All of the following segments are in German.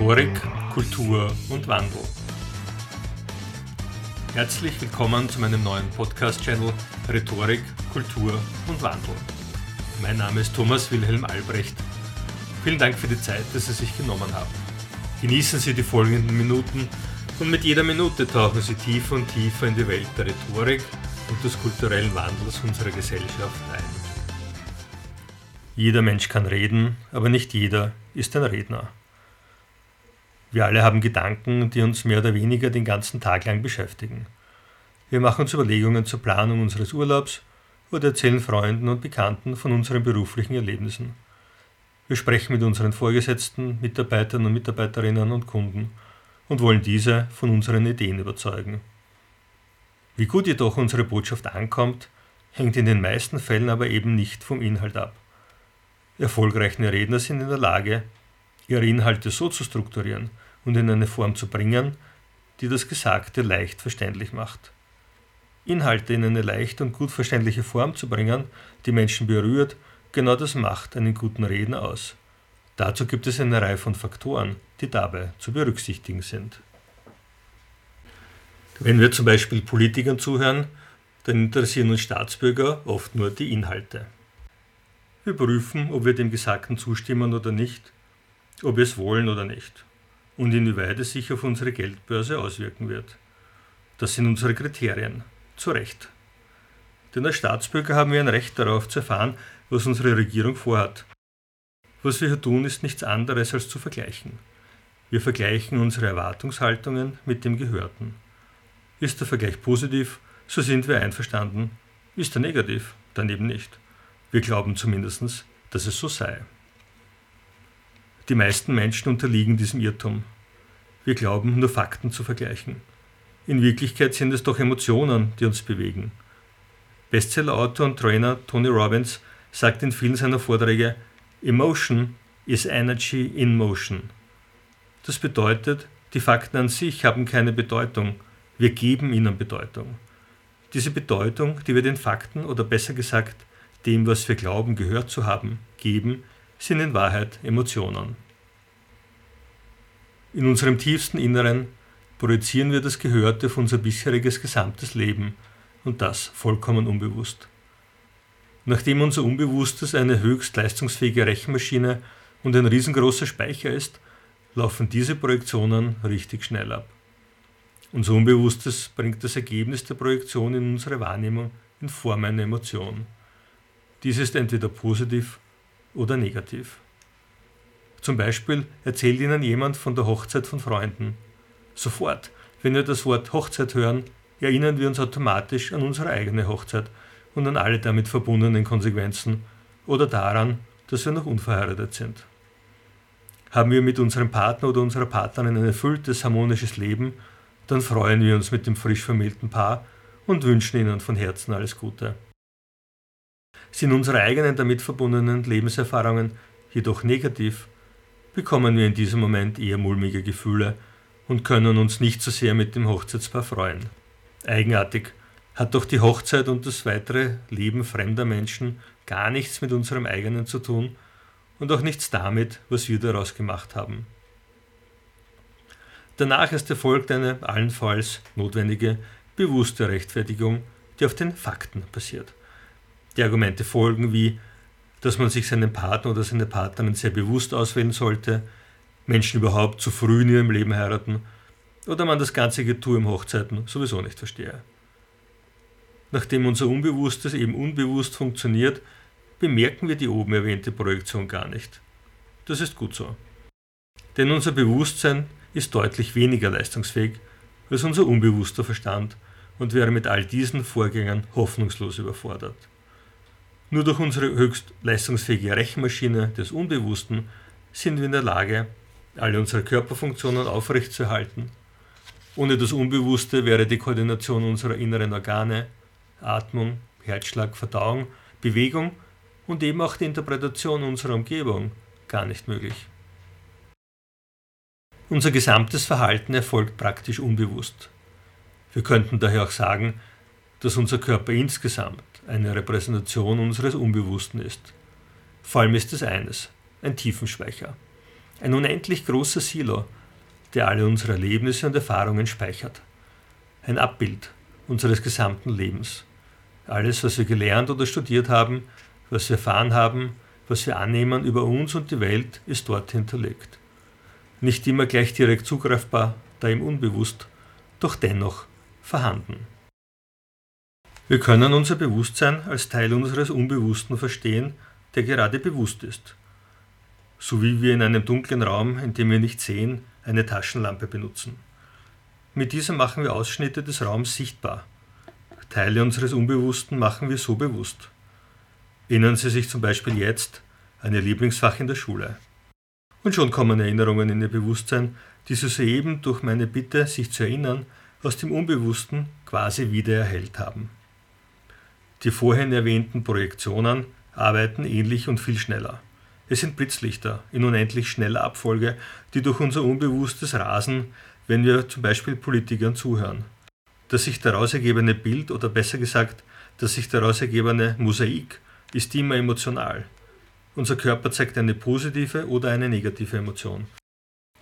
Rhetorik, Kultur und Wandel. Herzlich willkommen zu meinem neuen Podcast-Channel Rhetorik, Kultur und Wandel. Mein Name ist Thomas Wilhelm Albrecht. Vielen Dank für die Zeit, dass Sie sich genommen haben. Genießen Sie die folgenden Minuten und mit jeder Minute tauchen Sie tiefer und tiefer in die Welt der Rhetorik und des kulturellen Wandels unserer Gesellschaft ein. Jeder Mensch kann reden, aber nicht jeder ist ein Redner. Wir alle haben Gedanken, die uns mehr oder weniger den ganzen Tag lang beschäftigen. Wir machen uns Überlegungen zur Planung unseres Urlaubs oder erzählen Freunden und Bekannten von unseren beruflichen Erlebnissen. Wir sprechen mit unseren Vorgesetzten, Mitarbeitern und Mitarbeiterinnen und Kunden und wollen diese von unseren Ideen überzeugen. Wie gut jedoch unsere Botschaft ankommt, hängt in den meisten Fällen aber eben nicht vom Inhalt ab. Erfolgreiche Redner sind in der Lage, ihre Inhalte so zu strukturieren und in eine Form zu bringen, die das Gesagte leicht verständlich macht. Inhalte in eine leicht und gut verständliche Form zu bringen, die Menschen berührt, genau das macht einen guten Redner aus. Dazu gibt es eine Reihe von Faktoren, die dabei zu berücksichtigen sind. Wenn wir zum Beispiel Politikern zuhören, dann interessieren uns Staatsbürger oft nur die Inhalte. Wir prüfen, ob wir dem Gesagten zustimmen oder nicht, ob wir es wollen oder nicht und inwieweit es sich auf unsere Geldbörse auswirken wird. Das sind unsere Kriterien. Zu Recht. Denn als Staatsbürger haben wir ein Recht darauf zu erfahren, was unsere Regierung vorhat. Was wir hier tun, ist nichts anderes als zu vergleichen. Wir vergleichen unsere Erwartungshaltungen mit dem Gehörten. Ist der Vergleich positiv, so sind wir einverstanden. Ist er negativ, dann eben nicht. Wir glauben zumindest, dass es so sei. Die meisten Menschen unterliegen diesem Irrtum. Wir glauben, nur Fakten zu vergleichen. In Wirklichkeit sind es doch Emotionen, die uns bewegen. Bestsellerautor und Trainer Tony Robbins sagt in vielen seiner Vorträge, Emotion is energy in motion. Das bedeutet, die Fakten an sich haben keine Bedeutung, wir geben ihnen Bedeutung. Diese Bedeutung, die wir den Fakten oder besser gesagt dem, was wir glauben gehört zu haben, geben, sind in Wahrheit Emotionen. In unserem tiefsten Inneren projizieren wir das Gehörte auf unser bisheriges gesamtes Leben und das vollkommen unbewusst. Nachdem unser Unbewusstes eine höchst leistungsfähige Rechenmaschine und ein riesengroßer Speicher ist, laufen diese Projektionen richtig schnell ab. Unser Unbewusstes bringt das Ergebnis der Projektion in unsere Wahrnehmung in Form einer Emotion. Dies ist entweder positiv oder negativ. Zum Beispiel erzählt Ihnen jemand von der Hochzeit von Freunden. Sofort, wenn wir das Wort Hochzeit hören, erinnern wir uns automatisch an unsere eigene Hochzeit und an alle damit verbundenen Konsequenzen oder daran, dass wir noch unverheiratet sind. Haben wir mit unserem Partner oder unserer Partnerin ein erfülltes, harmonisches Leben, dann freuen wir uns mit dem frisch vermählten Paar und wünschen ihnen von Herzen alles Gute sind unsere eigenen damit verbundenen Lebenserfahrungen jedoch negativ, bekommen wir in diesem Moment eher mulmige Gefühle und können uns nicht so sehr mit dem Hochzeitspaar freuen. Eigenartig hat doch die Hochzeit und das weitere Leben fremder Menschen gar nichts mit unserem eigenen zu tun und auch nichts damit, was wir daraus gemacht haben. Danach ist erfolgt eine allenfalls notwendige, bewusste Rechtfertigung, die auf den Fakten basiert. Die Argumente folgen wie, dass man sich seinen Partner oder seine Partnerin sehr bewusst auswählen sollte, Menschen überhaupt zu früh in ihrem Leben heiraten oder man das ganze Getue im Hochzeiten sowieso nicht verstehe. Nachdem unser Unbewusstes eben unbewusst funktioniert, bemerken wir die oben erwähnte Projektion gar nicht. Das ist gut so. Denn unser Bewusstsein ist deutlich weniger leistungsfähig als unser unbewusster Verstand und wäre mit all diesen Vorgängen hoffnungslos überfordert. Nur durch unsere höchst leistungsfähige Rechenmaschine des Unbewussten sind wir in der Lage, alle unsere Körperfunktionen aufrechtzuerhalten. Ohne das Unbewusste wäre die Koordination unserer inneren Organe, Atmung, Herzschlag, Verdauung, Bewegung und eben auch die Interpretation unserer Umgebung gar nicht möglich. Unser gesamtes Verhalten erfolgt praktisch unbewusst. Wir könnten daher auch sagen, dass unser Körper insgesamt eine Repräsentation unseres Unbewussten ist. Vor allem ist es eines, ein Tiefenspeicher. Ein unendlich großer Silo, der alle unsere Erlebnisse und Erfahrungen speichert. Ein Abbild unseres gesamten Lebens. Alles, was wir gelernt oder studiert haben, was wir erfahren haben, was wir annehmen über uns und die Welt, ist dort hinterlegt. Nicht immer gleich direkt zugreifbar, da im Unbewusst, doch dennoch vorhanden. Wir können unser Bewusstsein als Teil unseres Unbewussten verstehen, der gerade bewusst ist. So wie wir in einem dunklen Raum, in dem wir nicht sehen, eine Taschenlampe benutzen. Mit dieser machen wir Ausschnitte des Raums sichtbar. Teile unseres Unbewussten machen wir so bewusst. Erinnern Sie sich zum Beispiel jetzt an Ihr Lieblingsfach in der Schule. Und schon kommen Erinnerungen in Ihr Bewusstsein, die Sie soeben durch meine Bitte, sich zu erinnern, aus dem Unbewussten quasi wieder erhellt haben. Die vorhin erwähnten Projektionen arbeiten ähnlich und viel schneller. Es sind Blitzlichter in unendlich schneller Abfolge, die durch unser Unbewusstes rasen, wenn wir zum Beispiel Politikern zuhören. Das sich daraus ergebene Bild oder besser gesagt, das sich daraus ergebene Mosaik ist immer emotional. Unser Körper zeigt eine positive oder eine negative Emotion.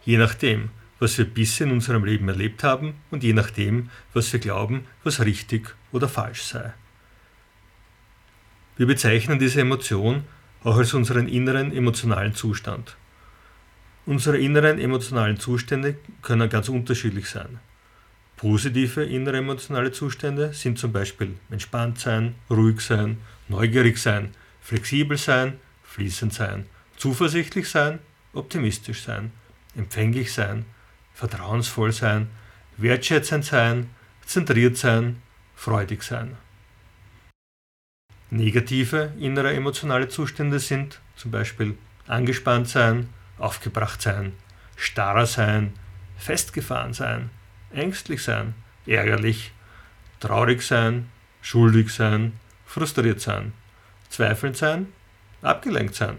Je nachdem, was wir bisher in unserem Leben erlebt haben und je nachdem, was wir glauben, was richtig oder falsch sei. Wir bezeichnen diese Emotion auch als unseren inneren emotionalen Zustand. Unsere inneren emotionalen Zustände können ganz unterschiedlich sein. Positive innere emotionale Zustände sind zum Beispiel entspannt sein, ruhig sein, neugierig sein, flexibel sein, fließend sein, zuversichtlich sein, optimistisch sein, empfänglich sein, vertrauensvoll sein, wertschätzend sein, zentriert sein, freudig sein. Negative innere emotionale Zustände sind zum Beispiel angespannt sein, aufgebracht sein, starr sein, festgefahren sein, ängstlich sein, ärgerlich, traurig sein, schuldig sein, frustriert sein, zweifelnd sein, abgelenkt sein,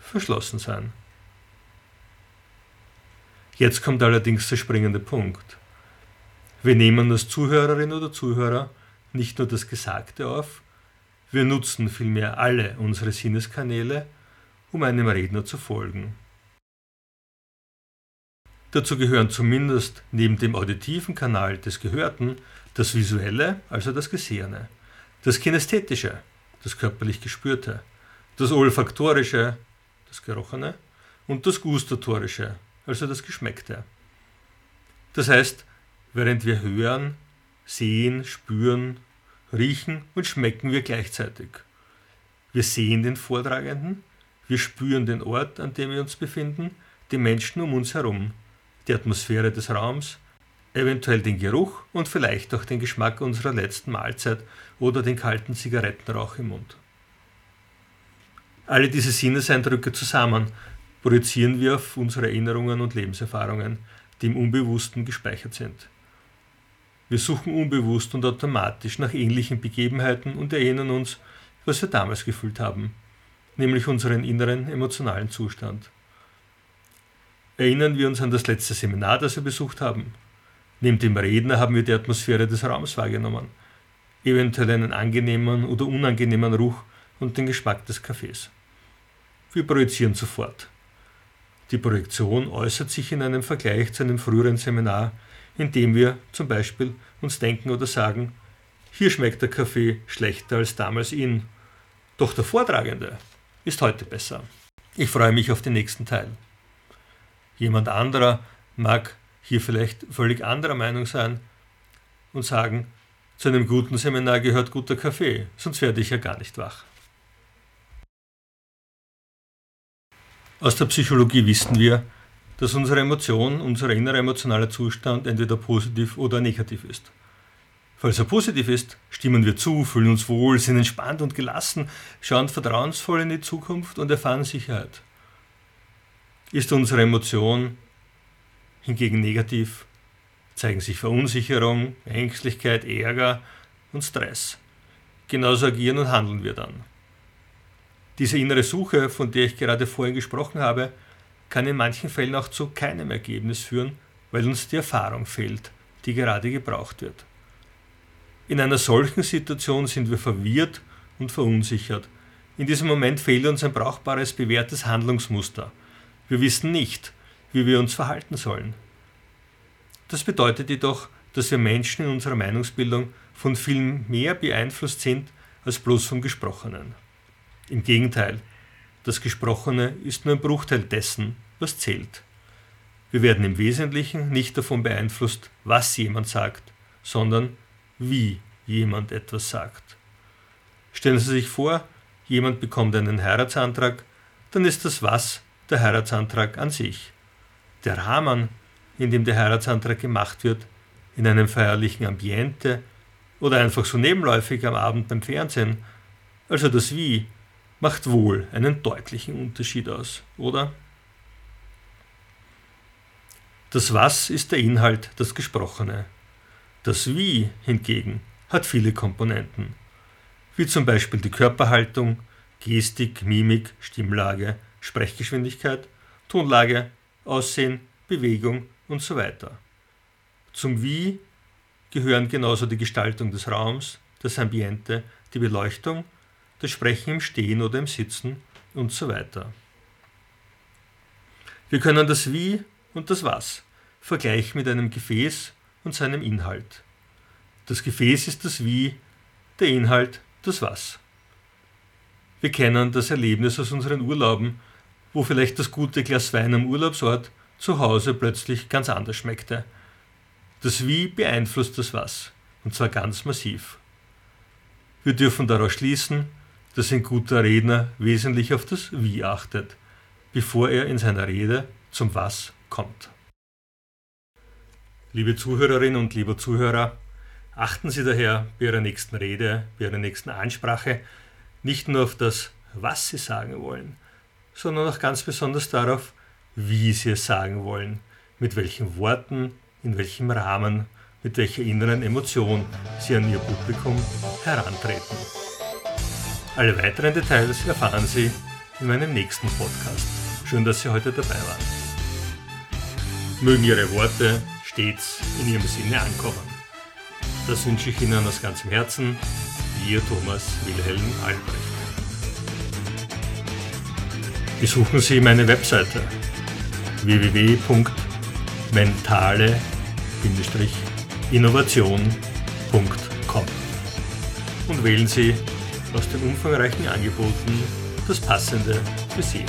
verschlossen sein. Jetzt kommt allerdings der springende Punkt. Wir nehmen als Zuhörerin oder Zuhörer nicht nur das Gesagte auf, wir nutzen vielmehr alle unsere Sinneskanäle, um einem Redner zu folgen. Dazu gehören zumindest neben dem auditiven Kanal des Gehörten das visuelle, also das Gesehene, das kinästhetische, das körperlich Gespürte, das olfaktorische, das Gerochene und das gustatorische, also das Geschmeckte. Das heißt, während wir hören, sehen, spüren, riechen und schmecken wir gleichzeitig. Wir sehen den Vortragenden, wir spüren den Ort, an dem wir uns befinden, die Menschen um uns herum, die Atmosphäre des Raums, eventuell den Geruch und vielleicht auch den Geschmack unserer letzten Mahlzeit oder den kalten Zigarettenrauch im Mund. Alle diese Sinneseindrücke zusammen projizieren wir auf unsere Erinnerungen und Lebenserfahrungen, die im Unbewussten gespeichert sind. Wir suchen unbewusst und automatisch nach ähnlichen Begebenheiten und erinnern uns, was wir damals gefühlt haben, nämlich unseren inneren emotionalen Zustand. Erinnern wir uns an das letzte Seminar, das wir besucht haben. Neben dem Redner haben wir die Atmosphäre des Raums wahrgenommen, eventuell einen angenehmen oder unangenehmen Ruch und den Geschmack des Kaffees. Wir projizieren sofort. Die Projektion äußert sich in einem Vergleich zu einem früheren Seminar, indem wir zum Beispiel uns denken oder sagen, hier schmeckt der Kaffee schlechter als damals in, doch der Vortragende ist heute besser. Ich freue mich auf den nächsten Teil. Jemand anderer mag hier vielleicht völlig anderer Meinung sein und sagen, zu einem guten Seminar gehört guter Kaffee, sonst werde ich ja gar nicht wach. Aus der Psychologie wissen wir, dass unsere Emotion, unser innerer emotionaler Zustand entweder positiv oder negativ ist. Falls er positiv ist, stimmen wir zu, fühlen uns wohl, sind entspannt und gelassen, schauen vertrauensvoll in die Zukunft und erfahren Sicherheit. Ist unsere Emotion hingegen negativ, zeigen sich Verunsicherung, Ängstlichkeit, Ärger und Stress. Genauso agieren und handeln wir dann. Diese innere Suche, von der ich gerade vorhin gesprochen habe, kann in manchen Fällen auch zu keinem Ergebnis führen, weil uns die Erfahrung fehlt, die gerade gebraucht wird. In einer solchen Situation sind wir verwirrt und verunsichert. In diesem Moment fehlt uns ein brauchbares, bewährtes Handlungsmuster. Wir wissen nicht, wie wir uns verhalten sollen. Das bedeutet jedoch, dass wir Menschen in unserer Meinungsbildung von viel mehr beeinflusst sind als bloß vom Gesprochenen. Im Gegenteil, das Gesprochene ist nur ein Bruchteil dessen, was zählt. Wir werden im Wesentlichen nicht davon beeinflusst, was jemand sagt, sondern wie jemand etwas sagt. Stellen Sie sich vor, jemand bekommt einen Heiratsantrag, dann ist das Was der Heiratsantrag an sich. Der Rahmen, in dem der Heiratsantrag gemacht wird, in einem feierlichen Ambiente oder einfach so nebenläufig am Abend beim Fernsehen, also das Wie, macht wohl einen deutlichen Unterschied aus, oder? Das Was ist der Inhalt, das Gesprochene. Das Wie hingegen hat viele Komponenten, wie zum Beispiel die Körperhaltung, Gestik, Mimik, Stimmlage, Sprechgeschwindigkeit, Tonlage, Aussehen, Bewegung und so weiter. Zum Wie gehören genauso die Gestaltung des Raums, das Ambiente, die Beleuchtung, das Sprechen im Stehen oder im Sitzen und so weiter. Wir können das Wie und das Was vergleichen mit einem Gefäß und seinem Inhalt. Das Gefäß ist das Wie, der Inhalt das Was. Wir kennen das Erlebnis aus unseren Urlauben, wo vielleicht das gute Glas Wein am Urlaubsort zu Hause plötzlich ganz anders schmeckte. Das Wie beeinflusst das Was, und zwar ganz massiv. Wir dürfen daraus schließen, dass ein guter Redner wesentlich auf das Wie achtet, bevor er in seiner Rede zum Was kommt. Liebe Zuhörerinnen und lieber Zuhörer, achten Sie daher bei Ihrer nächsten Rede, bei Ihrer nächsten Ansprache nicht nur auf das, was Sie sagen wollen, sondern auch ganz besonders darauf, wie Sie es sagen wollen, mit welchen Worten, in welchem Rahmen, mit welcher inneren Emotion Sie an Ihr Publikum herantreten. Alle weiteren Details erfahren Sie in meinem nächsten Podcast. Schön, dass Sie heute dabei waren. Mögen Ihre Worte stets in ihrem Sinne ankommen. Das wünsche ich Ihnen aus ganzem Herzen, Ihr Thomas Wilhelm Albrecht. Besuchen Sie meine Webseite www.mentale-innovation.com und wählen Sie aus den umfangreichen Angeboten das Passende für Sie.